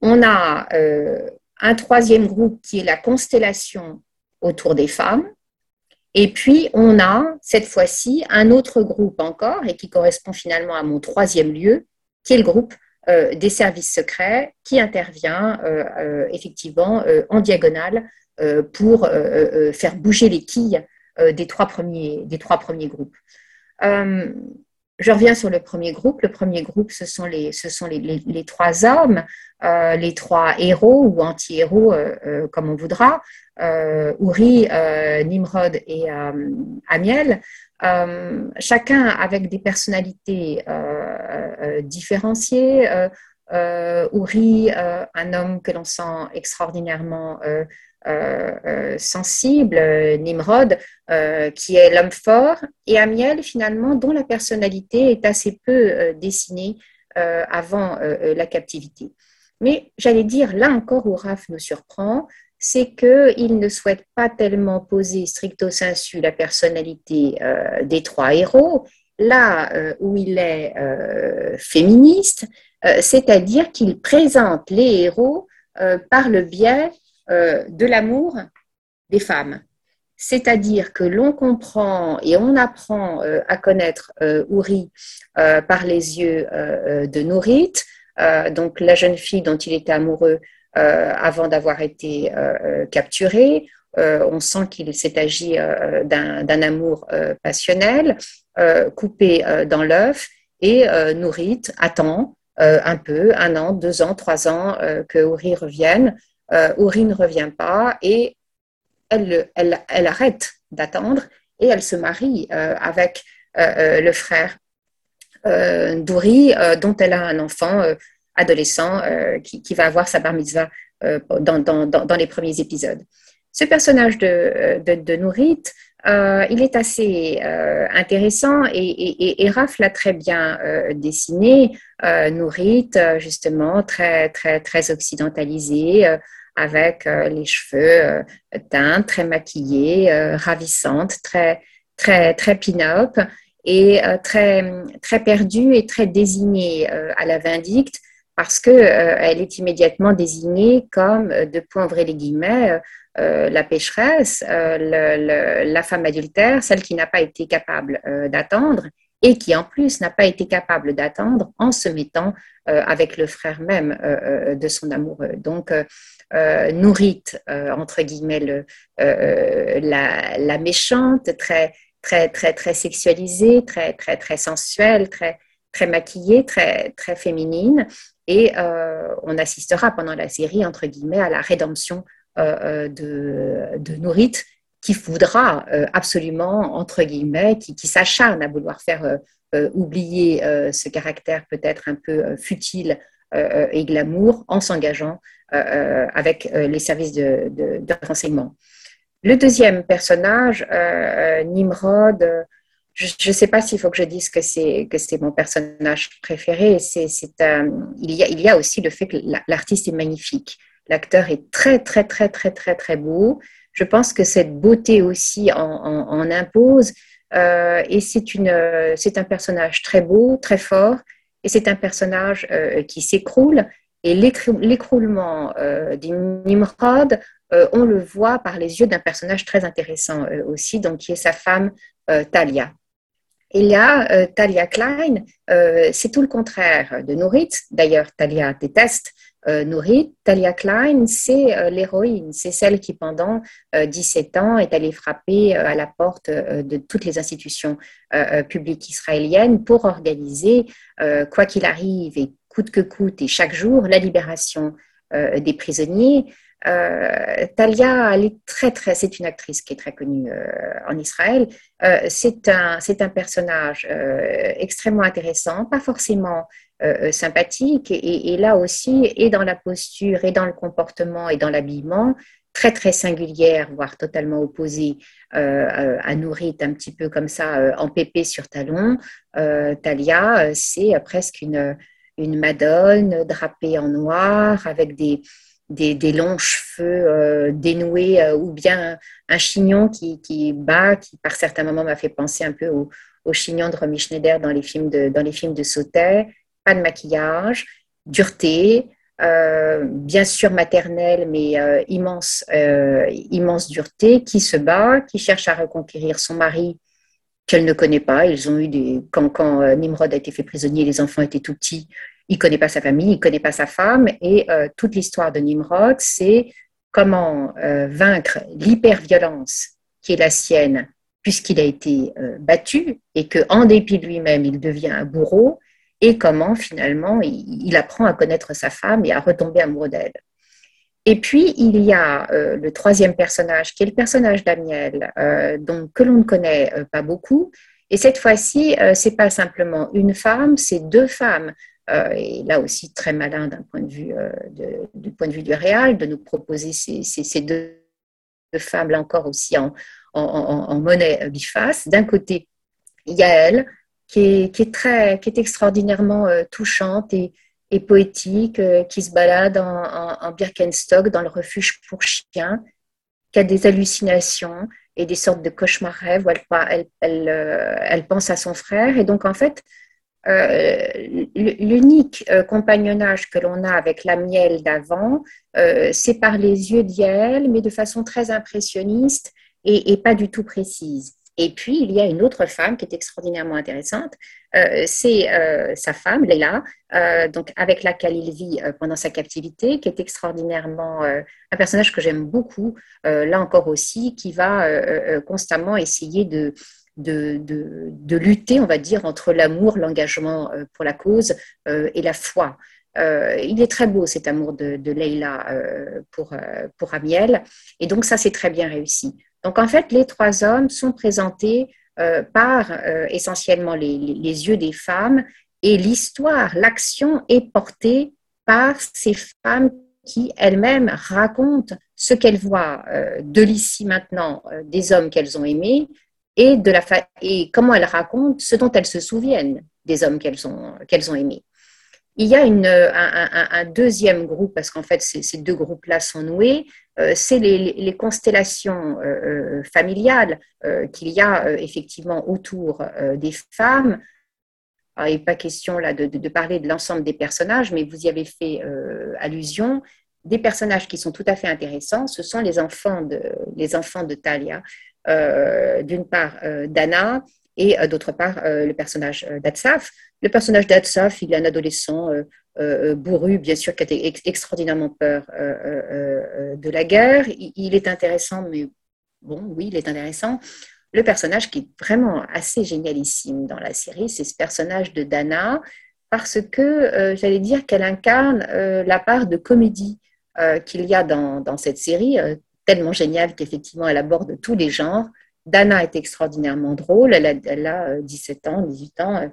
On a euh, un troisième groupe qui est la constellation autour des femmes. Et puis, on a cette fois-ci un autre groupe encore, et qui correspond finalement à mon troisième lieu, qui est le groupe euh, des services secrets qui intervient effectivement en diagonale pour faire bouger les quilles des, trois premiers, des trois premiers groupes. Je reviens sur le premier groupe. Le premier groupe, ce sont les, trois hommes, les trois héros ou anti-héros, comme on voudra, Uri, Nimrod et Amiel. Euh, chacun avec des personnalités euh, euh, différenciées. Uri, un homme que l'on sent extraordinairement sensible, Nimrod, qui est l'homme fort, et Amiel, finalement, dont la personnalité est assez peu dessinée avant la captivité. Mais j'allais dire, là encore, où Raph nous surprend, c'est qu'il ne souhaite pas tellement poser stricto sensu la personnalité euh, des trois héros, là euh, où il est euh, féministe, c'est-à-dire qu'il présente les héros par le biais de l'amour des femmes. C'est-à-dire que l'on comprend et on apprend à connaître Uri par les yeux de Nourit, donc la jeune fille dont il était amoureux euh, avant d'avoir été euh, euh, capturé. on sent qu'il s'est agi d'un amour passionnel, coupé dans l'œuf, et Nourit attend un peu, un an, deux ans, trois ans, que Uri revienne. Uri ne revient pas et elle, elle, elle arrête d'attendre et elle se marie avec le frère d'Uri, dont elle a un enfant adolescent euh, qui, va avoir sa bar mitzvah euh, dans, dans, les premiers épisodes. Ce personnage de, euh, de, Nourit, il est assez intéressant et, et, Raph l'a très bien dessiné. Nourit, justement, très, très, très occidentalisé, avec les cheveux teints, très maquillés, ravissante, très, très, très pin-up et très, très perdue et très désignée à la vindicte parce qu'elle euh, elle est immédiatement désignée comme, euh, de point les guillemets, euh, la pécheresse, la femme adultère, celle qui n'a pas été capable d'attendre et qui en plus n'a pas été capable d'attendre en se mettant avec le frère même de son amoureux. Donc, nourrite, entre guillemets, la, la, méchante, très, très, très, très sexualisée, très, très, très sensuelle, très, très maquillée, très, très féminine, et euh, on assistera pendant la série, entre guillemets, à la rédemption euh, euh, de, de qui voudra absolument, entre guillemets, qui, s'acharne à vouloir faire oublier ce caractère peut-être un peu futile et glamour en s'engageant avec les services de, de, de, renseignement. Le deuxième personnage, Nimrod, je ne sais pas s'il faut que je dise que c'est que c'est mon personnage préféré. C'est, euh, il, y a, il y a aussi le fait que l'artiste est magnifique. L'acteur est très très très très très très beau. Je pense que cette beauté aussi en, impose. Euh, et c'est une c'est un personnage très beau, très fort. Et c'est un personnage euh, qui s'écroule. Et l'écroulement du Nimrod, on le voit par les yeux d'un personnage très intéressant aussi, donc qui est sa femme Talia. Y a Talia Klein, c'est tout le contraire de Nourit. D'ailleurs, Talia déteste euh, Nourit, Talia Klein, c'est euh, l'héroïne, c'est celle qui pendant 17 euh, ans est allée frapper à la porte de toutes les institutions publiques israéliennes pour organiser, quoi qu'il arrive et coûte que coûte et chaque jour, la libération des prisonniers. Talia, elle est très, très, c'est une actrice qui est très connue en Israël. c'est un, c'est un personnage extrêmement intéressant, pas forcément euh, euh, sympathique et, là aussi, et dans la posture, et dans le comportement, et dans l'habillement, très très singulière, voire totalement opposée euh, à Nourit, un petit peu comme ça, en pépé sur talon. Talia, c'est presque une, une madone drapée en noir, avec des, des, longs cheveux dénoués, ou bien un chignon qui, qui bat, qui par certains moments m'a fait penser un peu au, au chignon de Romy Schneider dans les films de, dans les films de Sautet de maquillage, dureté, euh, bien sûr maternelle, mais euh, immense, euh, immense dureté, qui se bat, qui cherche à reconquérir son mari qu'elle ne connaît pas. Ils ont eu des quand, quand Nimrod a été fait prisonnier, les enfants étaient tout petits. Il connaît pas sa famille, il connaît pas sa femme, et toute l'histoire de Nimrod, c'est comment vaincre l'hyperviolence qui est la sienne, puisqu'il a été battu et que en dépit de lui-même, il devient un bourreau et comment finalement il, apprend à connaître sa femme et à retomber amoureux d'elle. Et puis, il y a euh, le troisième personnage, qui est le personnage d'Amiel, euh, que l'on ne connaît euh, pas beaucoup. Et cette fois-ci, euh, c'est pas simplement une femme, c'est deux femmes. et là aussi, très malin d'un point de vue, du point de vue du réal, de nous proposer ces, deux, femmes, là encore aussi en, en, en monnaie biface. D'un côté, il y a elle, qui est, très, qui est extraordinairement euh, touchante et, et poétique, euh, qui se balade en, Birkenstock dans le refuge pour chiens, qui a des hallucinations et des sortes de cauchemars rêves où elle, elle, elle, euh, elle, pense à son frère. Et donc, en fait, l'unique compagnonnage que l'on a avec la miel d'avant, c'est par les yeux d'Yael, mais de façon très impressionniste et, et, pas du tout précise. Et puis, il y a une autre femme qui est extraordinairement intéressante. Euh, c'est euh, sa femme, Leila, euh, donc avec laquelle il vit pendant sa captivité, qui est extraordinairement un personnage que j'aime beaucoup, là encore aussi, qui va constamment essayer de, de, de, lutter, on va dire, entre l'amour, l'engagement pour la cause et la foi. il est très beau cet amour de, de Leila pour, pour Amiel, et donc ça c'est très bien réussi. Donc, en fait, les trois hommes sont présentés euh, par euh, essentiellement les, yeux des femmes et l'histoire, l'action est portée par ces femmes qui elles-mêmes racontent ce qu'elles voient euh, de l'ici maintenant des hommes qu'elles ont aimés et, comment elles racontent ce dont elles se souviennent des hommes qu'elles ont, qu'elles ont aimés. Il y a une, un, deuxième groupe, parce qu'en fait, ces, deux groupes-là sont noués, euh, c'est les, constellations euh, euh, familiales qu'il y a effectivement autour des femmes. il n'est pas question là de, parler de l'ensemble des personnages, mais vous y avez fait allusion. Des personnages qui sont tout à fait intéressants, ce sont les enfants de, les enfants de Talia. D'une part, Dana, et d'autre part le personnage d'Atsaf. Le personnage d'Atsaf, il est un adolescent euh, bourru, bien sûr, qui a extraordinairement peur euh, euh, de la guerre. Il, est intéressant, mais bon, oui, il est intéressant. Le personnage qui est vraiment assez génialissime dans la série, c'est ce personnage de Dana, parce que j'allais dire qu'elle incarne la part de comédie qu'il y a dans, cette série, tellement géniale qu'effectivement elle aborde tous les genres. Dana est extraordinairement drôle, elle a 17 ans, 18 ans,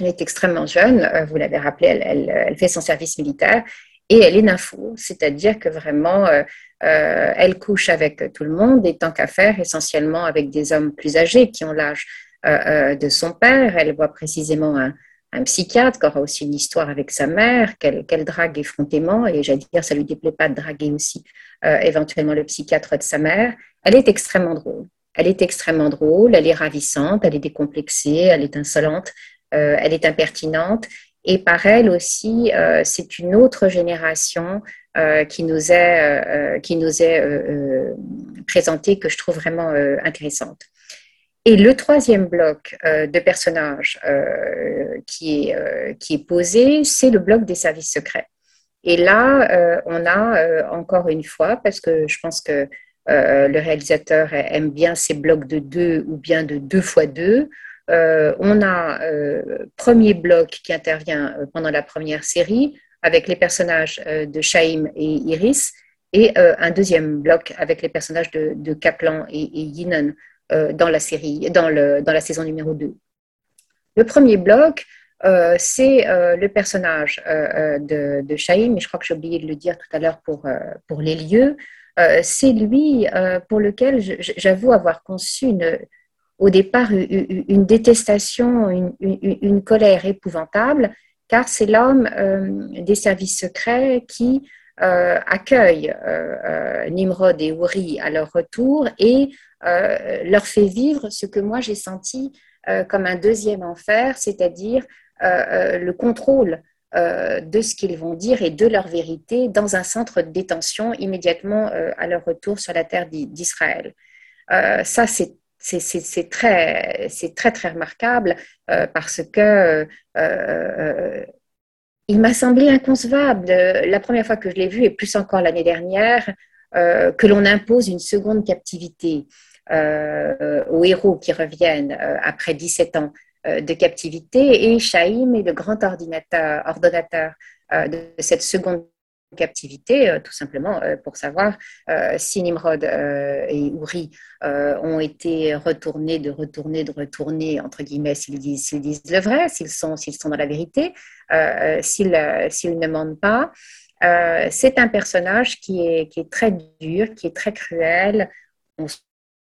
elle est extrêmement jeune, euh, vous l'avez rappelé, elle, fait son service militaire et elle est nympho, c'est-à-dire que vraiment, euh, euh, elle couche avec tout le monde et tant qu'à faire, essentiellement avec des hommes plus âgés qui ont l'âge de son père. Elle voit précisément un, psychiatre qui aura aussi une histoire avec sa mère, qu'elle drague effrontément, et j'allais dire, ça lui déplaît pas de draguer aussi éventuellement le psychiatre de sa mère. Elle est extrêmement drôle. Elle est extrêmement drôle, elle est ravissante, elle est décomplexée, elle est insolente, euh, elle est impertinente. Et par elle aussi, euh, c'est une autre génération euh, qui nous est, qui nous est présentée que je trouve vraiment intéressante. Et le troisième bloc de personnages qui, est, qui est posé, c'est le bloc des services secrets. Et là, on a encore une fois, parce que je pense que le réalisateur aime bien ces blocs de deux ou bien de deux fois deux, euh, on a euh, premier bloc qui intervient euh, pendant la première série avec les personnages de Shaim et Iris et un deuxième bloc avec les personnages de, Kaplan et, Yinan dans la série, dans, la saison numéro 2. Le premier bloc, c'est le personnage de, de Shaim, et je crois que j'ai oublié de le dire tout à l'heure pour les lieux. c'est lui pour lequel j'avoue avoir conçu une, au départ une détestation, une, colère épouvantable, car c'est l'homme euh, des services secrets qui euh, accueille euh, Nimrod et Uri à leur retour et leur fait vivre ce que moi j'ai senti comme un deuxième enfer, c'est-à-dire le contrôle de ce qu'ils vont dire et de leur vérité dans un centre de détention immédiatement à leur retour sur la terre d'Israël. ça, c'est c'est très, très, très remarquable euh, parce que euh, euh, il m'a semblé inconcevable la première fois que je l'ai vu et plus encore l'année dernière que l'on impose une seconde captivité aux héros qui reviennent après 17 ans de captivité. Et Shaim est le grand ordinateur, ordonnateur de cette seconde captivité, euh, tout simplement euh, pour savoir euh, si Nimrod et Uri ont été retournés, de retourner, de retourner, entre guillemets, s'ils disent, le vrai, s'ils sont, s'ils sont dans la vérité, s'ils, ne mentent pas. c'est un personnage qui est, qui est très dur, qui est très cruel. On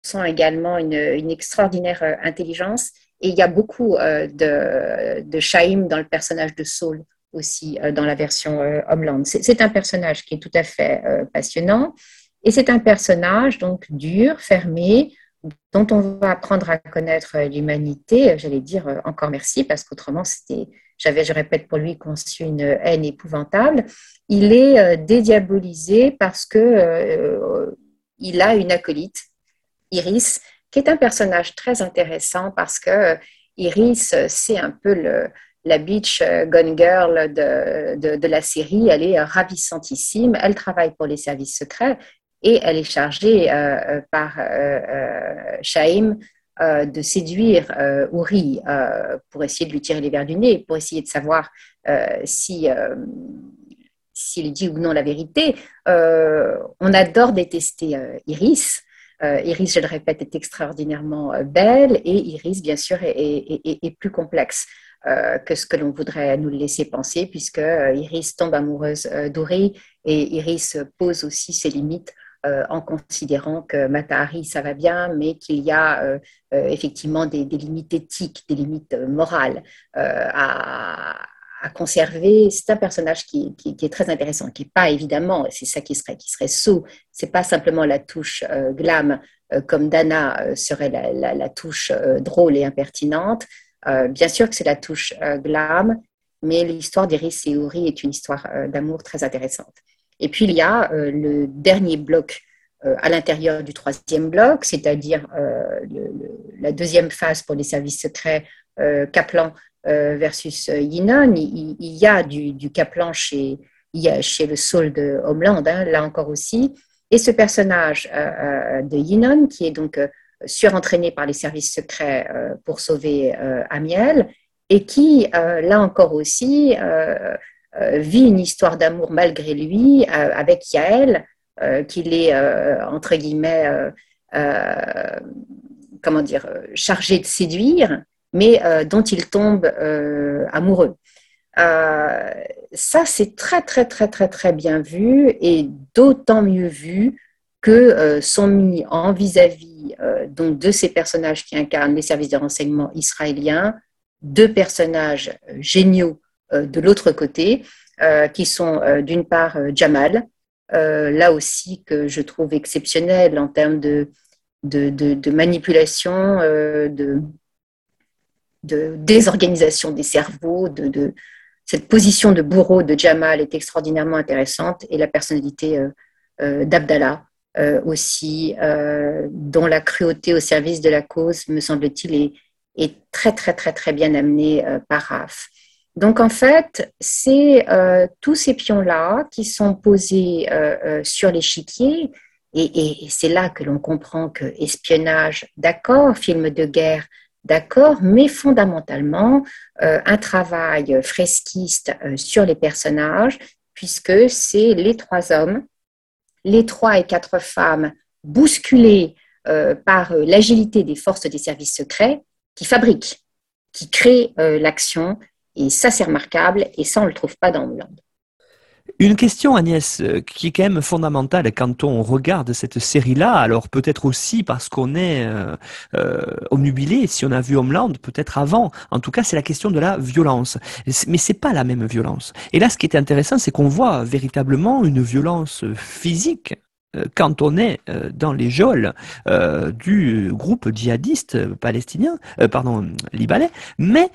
sent également une, une extraordinaire intelligence. Et il y a beaucoup de, de Shaim dans le personnage de Saul aussi euh, dans la version euh, Homeland. C'est un personnage qui est tout à fait euh, passionnant et c'est un personnage donc dur, fermé, dont on va apprendre à connaître l'humanité. J'allais dire encore merci parce qu'autrement c'était, j'avais, je répète pour lui, conçu une haine épouvantable. Il est dédiabolisé parce que il a une acolyte, Iris, qui est un personnage très intéressant parce que Iris, c'est un peu le, la beach euh, gun girl de, de, la série, elle est euh, ravissantissime. Elle travaille pour les services secrets et elle est chargée euh, par Shaim de séduire Uri pour essayer de lui tirer les verres du nez, pour essayer de savoir si s'il dit ou non la vérité. on adore détester Iris. Iris, je le répète, est extraordinairement belle et Iris, bien sûr, est plus complexe. Euh, que ce que l'on voudrait nous laisser penser, puisque euh, Iris tombe amoureuse euh, d'Uri et Iris pose aussi ses limites en considérant que Matahari, ça va bien, mais qu'il y a effectivement des, limites éthiques, des limites morales à, conserver. C'est un personnage qui, est très intéressant, qui n'est pas évidemment, c'est ça qui serait, qui serait sous, c'est pas simplement la touche glam comme Dana serait la touche drôle et impertinente. Euh, bien sûr que c'est la touche euh, glam, mais l'histoire d'Eris et Uri est une histoire euh, d'amour très intéressante. Et puis il y a le dernier bloc à l'intérieur du troisième bloc, c'est-à-dire la deuxième phase pour les services secrets Kaplan versus Yinon. Il, y a du, Kaplan chez, le Soul de Homeland, hein, là encore aussi. Et ce personnage de Yinon, qui est donc surentraîné par les services secrets euh, pour sauver euh, Amiel et qui, euh, là encore aussi, vit une histoire d'amour malgré lui avec Yael, qu'il est, entre guillemets, comment dire, chargé de séduire, mais dont il tombe amoureux. ça, c'est très, très, très, très, très bien vu et d'autant mieux vu que sont mis en vis-à-vis euh, donc de ces personnages qui incarnent les services de renseignement israéliens, deux personnages euh, géniaux euh, de l'autre côté, qui sont d'une part Jamal, là aussi que je trouve exceptionnel en termes de, manipulation, de, désorganisation des cerveaux, cette position de bourreau de Jamal est extraordinairement intéressante et la personnalité d'Abdallah aussi, dont la cruauté au service de la cause, me semble-t-il, est, très, très, très, très bien amenée par Raph. Donc en fait, c'est tous ces pions-là qui sont posés sur l'échiquier et, c'est là que l'on comprend que espionnage, d'accord, film de guerre, d'accord, mais fondamentalement euh, un travail fresquiste euh, sur les personnages, puisque c'est les trois hommes, les trois et quatre femmes bousculés euh, par l'agilité des forces des services secrets qui fabriquent, qui créent l'action, et ça c'est remarquable, et ça on ne le trouve pas dans Hollande. Une question, Agnès, euh, qui est quand même fondamentale quand on regarde cette série-là. Alors peut-être aussi parce qu'on est euh, euh, omnubilé, si on a vu Homeland, peut-être avant. En tout cas, c'est la question de la violence. Mais c'est pas la même violence. Et là, ce qui est intéressant, c'est qu'on voit véritablement une violence physique euh, quand on est dans les geôles du groupe djihadiste palestinien, pardon, libanais, mais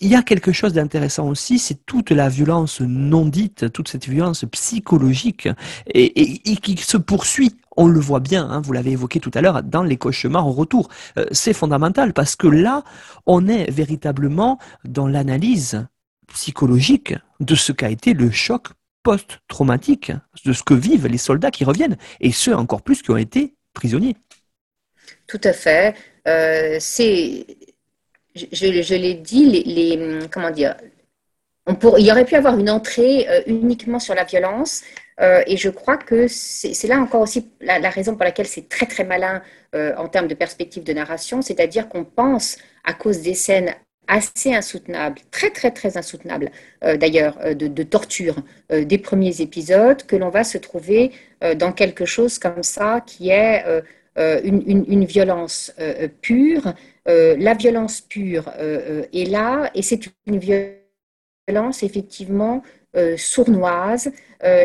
il y a quelque chose d'intéressant aussi, c'est toute la violence non dite, toute cette violence psychologique et, qui se poursuit. On le voit bien, hein, vous l'avez évoqué tout à l'heure, dans les cauchemars au retour. Euh, c'est fondamental parce que là, on est véritablement dans l'analyse psychologique de ce qu'a été le choc post-traumatique, de ce que vivent les soldats qui reviennent, et ceux encore plus qui ont été prisonniers. Tout à fait. Euh, c'est je, l'ai dit, les, comment dire, il y aurait pu avoir une entrée euh, uniquement sur la violence. Euh, et je crois que c'est là encore aussi la, raison pour laquelle c'est très très malin euh, en termes de perspective de narration, c'est-à-dire qu'on pense à cause des scènes assez insoutenables, très très très insoutenables d'ailleurs, de, torture des premiers épisodes, que l'on va se trouver dans quelque chose comme ça qui est une, violence pure la violence pure euh, euh, est là et c'est une violence effectivement sournoise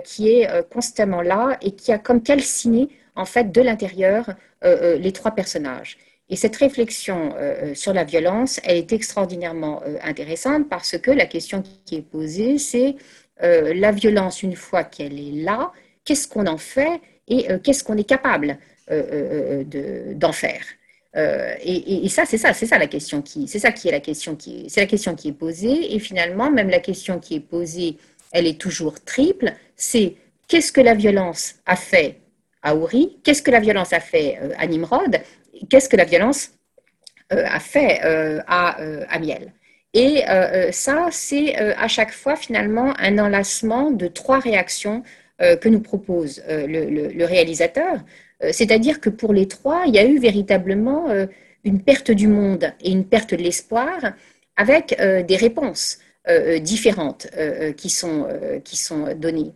qui est constamment là et qui a comme calciné en fait de l'intérieur les trois personnages. Et cette réflexion sur la violence, elle est extraordinairement intéressante parce que la question qui est posée, c'est la violence, une fois qu'elle est là, qu'est-ce qu'on en fait et qu'est-ce qu'on est capable d'en faire? Euh, et, ça, c'est ça, c'est ça la question qui, c'est ça qui est la question qui, c'est la question qui est posée. Et finalement, même la question qui est posée, elle est toujours triple. C'est qu'est-ce que la violence a fait à Uri Qu'est-ce que la violence a fait euh, à Nimrod? Qu'est-ce que la violence euh, a fait à Amiel Et ça, c'est à chaque fois finalement un enlacement de trois réactions que nous propose le réalisateur. Euh, c'est-à-dire que pour les trois, il y a eu véritablement euh, une perte du monde et une perte de l'espoir avec euh, des réponses différentes qui, sont, qui sont données.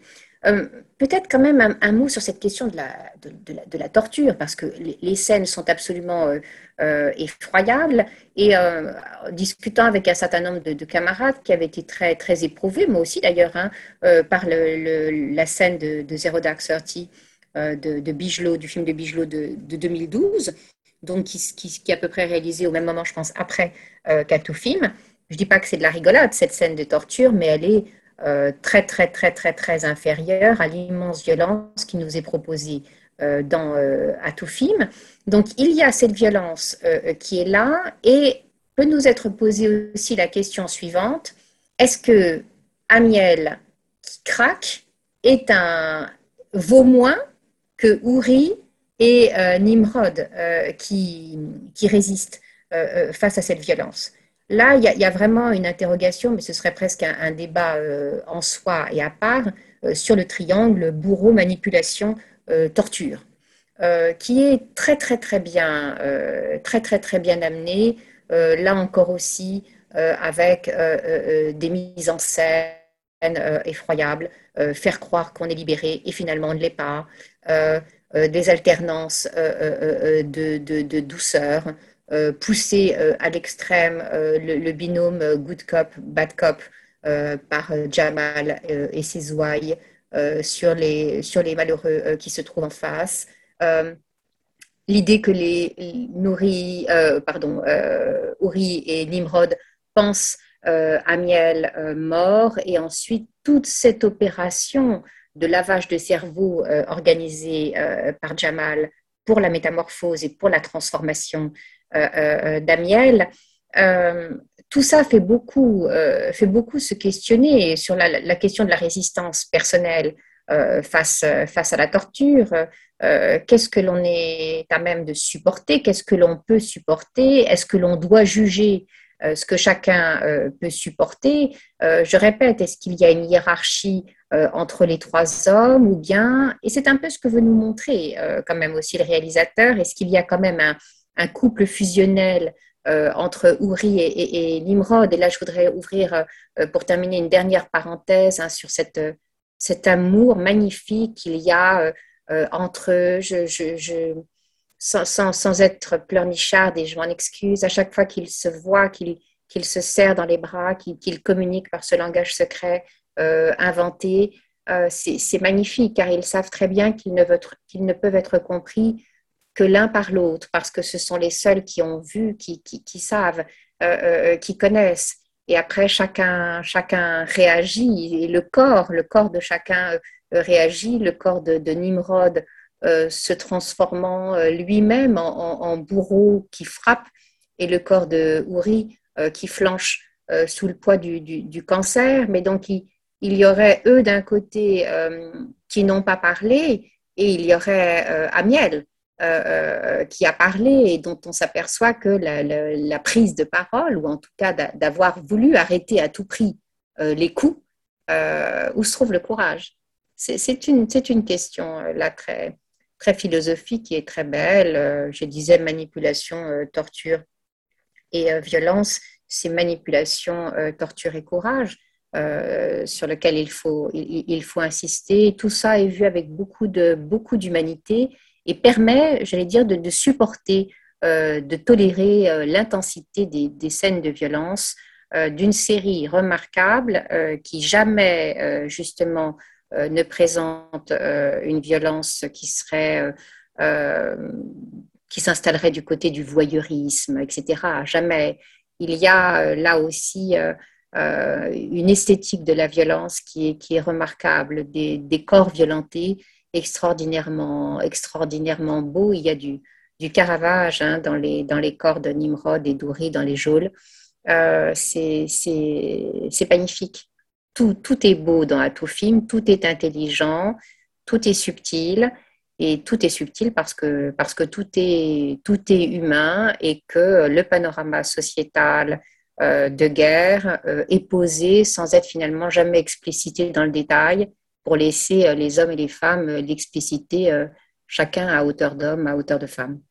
Peut-être quand même un, mot sur cette question de la, de, la, torture, parce que les, scènes sont absolument effroyables. Et discutant avec un certain nombre de, camarades qui avaient été très, très éprouvés, moi aussi d'ailleurs, hein, par la scène de, Zero Dark Thirty, euh, de, de, du film de Bigelow de, 2012, donc qui, est à peu près réalisé au même moment, je pense, après euh. Je ne dis pas que c'est de la rigolade, cette scène de torture, mais elle est euh, très, très, très, très, très inférieure à l'immense violence qui nous est proposée euh, dans tout film. Donc, il y a cette violence qui est là et peut nous être posée aussi la question suivante est-ce que Amiel qui craque est un vaut moins que Uri et euh, Nimrod euh, qui, qui, résistent euh, face à cette violence. Là, il y, a vraiment une interrogation, mais ce serait presque un, débat en soi et à part, sur le triangle bourreau, manipulation, torture, qui est très très très bien, très très très bien amené. là encore aussi, avec des mises en scène effroyables, faire croire qu'on est libéré et finalement on ne l'est pas. Euh, euh, des alternances euh, de, douceur, pousser à l'extrême le, binôme good cop, bad cop par Jamal et ses ouailles sur, les, sur les malheureux qui se trouvent en face l'idée que les nourris, pardon, Uri et Nimrod pensent à Miel mort et ensuite toute cette opération de lavage de cerveau organisé par Jamal pour la métamorphose et pour la transformation d'Amiel, tout ça fait beaucoup, fait beaucoup se questionner sur la, question de la résistance personnelle face, face à la torture. Qu'est-ce que l'on est à même de supporter? Qu'est-ce que l'on peut supporter? Est-ce que l'on doit juger euh, ce que chacun euh, peut supporter. Euh, je répète, est-ce qu'il y a une hiérarchie entre les trois hommes ou bien, et c'est un peu ce que veut nous montrer quand même aussi le réalisateur, est-ce qu'il y a quand même un, couple fusionnel entre Ouri et, Nimrod? Et là, je voudrais ouvrir, pour terminer, une dernière parenthèse hein, sur cet amour magnifique qu'il y a entre, je, je, sans, être pleurnichard, et je m'en excuse, à chaque fois qu'il se voit, qu'il se serre dans les bras, qu'il communique par ce langage secret euh, inventé, euh, c'est magnifique car ils savent très bien qu'ils ne, ne, peuvent être compris que l'un par l'autre parce que ce sont les seuls qui ont vu, qui, savent, euh, qui connaissent. Et après, chacun, chacun réagit et le corps, le corps de chacun réagit, le corps de, de Nimrod euh, se transformant euh, lui-même en, bourreau qui frappe et le corps de Ouri euh, qui flanche sous le poids du, cancer. Mais donc, il, y aurait eux d'un côté qui n'ont pas parlé et il y aurait Amiel qui a parlé et dont on s'aperçoit que la, prise de parole, ou en tout cas d'avoir voulu arrêter à tout prix les coups, où se trouve le courage? C'est une, une, question là très, très philosophique est très belle. Euh, je disais manipulation, euh, torture et euh, violence. C'est manipulation, torture et courage. sur lequel il faut, il, faut insister. Tout ça est vu avec beaucoup de beaucoup d'humanité et permet, j'allais dire, de, supporter, de tolérer l'intensité des, scènes de violence d'une série remarquable qui jamais justement ne présente euh, une violence qui serait euh, qui s'installerait du côté du voyeurisme, etc. Jamais. Il y a là aussi une esthétique de la violence qui est, qui est remarquable, des, des, corps violentés extraordinairement, extraordinairement beaux. Il y a du, du Caravage hein, dans, les, dans les corps de Nimrod et d'Ouri dans les geôles. Euh, c'est magnifique tout, est beau dans film, tout est intelligent, tout est subtil. Et tout est subtil parce que, parce que tout, est, tout est humain et que le panorama sociétal euh, de guerre euh, est posé sans être finalement jamais explicité dans le détail pour laisser euh, les hommes et les femmes l'expliciter chacun à hauteur d'homme, à hauteur de femme.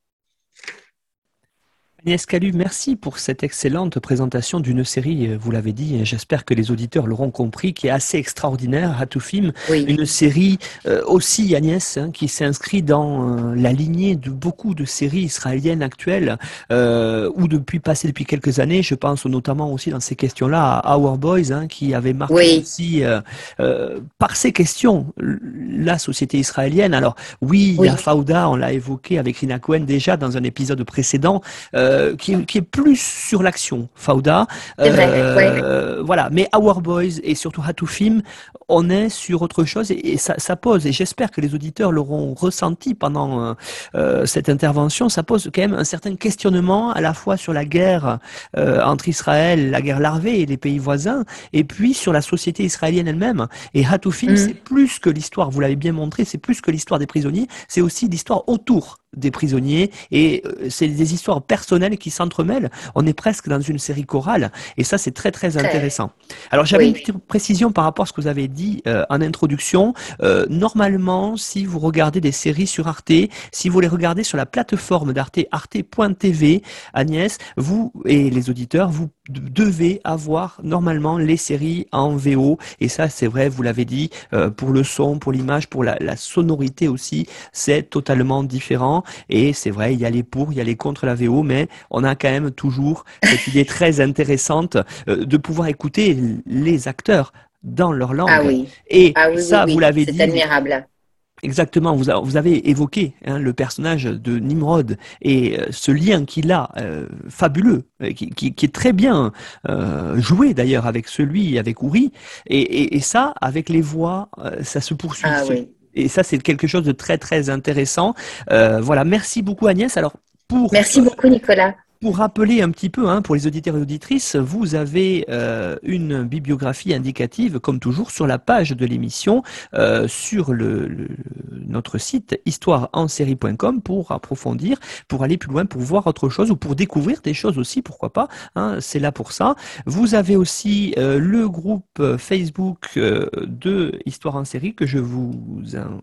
Agnès Calu, merci pour cette excellente présentation d'une série, euh, vous l'avez dit, j'espère que les auditeurs l'auront compris, qui est assez extraordinaire, Hatoufim. Oui. Une série euh, aussi, Agnès, hein, qui s'inscrit dans euh, la lignée de beaucoup de séries israéliennes actuelles, ou depuis passé depuis quelques années. Je pense notamment aussi dans ces questions-là à Our Boys, hein, qui avait marqué aussi par ces questions la société israélienne. Alors oui, oui. la Fauda, on l'a évoqué avec Rina Cohen déjà dans un épisode précédent. Euh, qui, est plus sur l'action, Fauda. Euh, voilà, mais Our Boys et surtout Hatoufim, on est sur autre chose et, ça, pose, et j'espère que les auditeurs l'auront ressenti pendant euh, cette intervention, ça pose quand même un certain questionnement à la fois sur la guerre entre Israël, la guerre larvée et les pays voisins, et puis sur la société israélienne elle-même. Et Hatoufim, mm. c'est plus que l'histoire, vous l'avez bien montré, c'est plus que l'histoire des prisonniers, c'est aussi l'histoire autour des prisonniers et euh, c'est des histoires personnelles qui s'entremêlent. On est presque dans une série chorale et ça c'est très très intéressant. Alors j'avais une petite précision par rapport à ce que vous avez dit euh, en introduction. Euh, normalement, si vous regardez des séries sur Arte, si vous les regardez sur la plateforme d'Arte, arte.tv, Agnès, vous et les auditeurs, vous devez avoir normalement les séries en VO et ça c'est vrai, vous l'avez dit, pour le son, pour l'image, pour la, la sonorité aussi, c'est totalement différent. Et c'est vrai, il y a les pour, il y a les contre la VO, mais on a quand même toujours cette idée très intéressante euh, de pouvoir écouter les acteurs dans leur langue. Ah oui. Et ah ça, vous l'avez dit. C'est admirable. Exactement, vous, vous avez évoqué hein, le personnage de Nimrod et euh, ce lien qu'il a, euh, fabuleux, euh, qui, qui, qui, est très bien joué d'ailleurs avec celui, avec Uri, et, et, et, ça, avec les voix, ça se poursuit. Ah, oui. Et ça, c'est quelque chose de très très intéressant. voilà, merci beaucoup Agnès. Alors pour merci beaucoup Nicolas. Pour rappeler un petit peu, hein, pour les auditeurs et auditrices, vous avez euh, une bibliographie indicative, comme toujours, sur la page de l'émission, euh, sur le, le, notre site histoireensérie.com pour approfondir, pour aller plus loin, pour voir autre chose ou pour découvrir des choses aussi, pourquoi pas. Hein, c'est là pour ça. Vous avez aussi euh, le groupe Facebook euh, de Histoire en série que je vous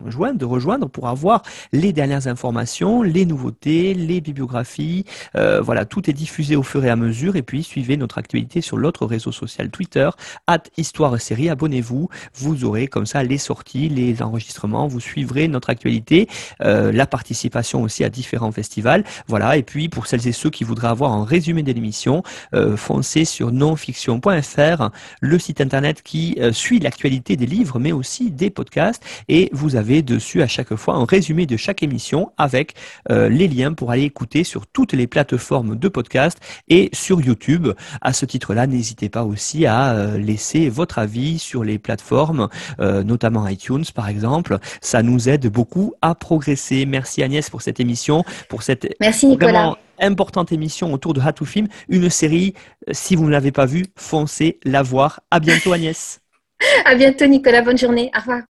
enjoins de rejoindre pour avoir les dernières informations, les nouveautés, les bibliographies, euh, voilà tout est diffusé au fur et à mesure. Et puis, suivez notre actualité sur l'autre réseau social Twitter, at Histoire Série. Abonnez-vous. Vous aurez comme ça les sorties, les enregistrements. Vous suivrez notre actualité, euh, la participation aussi à différents festivals. Voilà. Et puis, pour celles et ceux qui voudraient avoir un résumé de l'émission, euh, foncez sur nonfiction.fr, le site internet qui euh, suit l'actualité des livres, mais aussi des podcasts. Et vous avez dessus à chaque fois un résumé de chaque émission avec euh, les liens pour aller écouter sur toutes les plateformes de podcast et sur YouTube. À ce titre-là, n'hésitez pas aussi à euh, laisser votre avis sur les plateformes, euh, notamment iTunes par exemple. Ça nous aide beaucoup à progresser. Merci Agnès pour cette émission, pour cette Merci Nicolas. importante émission autour de Hatou Film, une série. Euh, si vous ne l'avez pas vue, foncez la voir. À bientôt Agnès. à bientôt Nicolas. Bonne journée. Au revoir.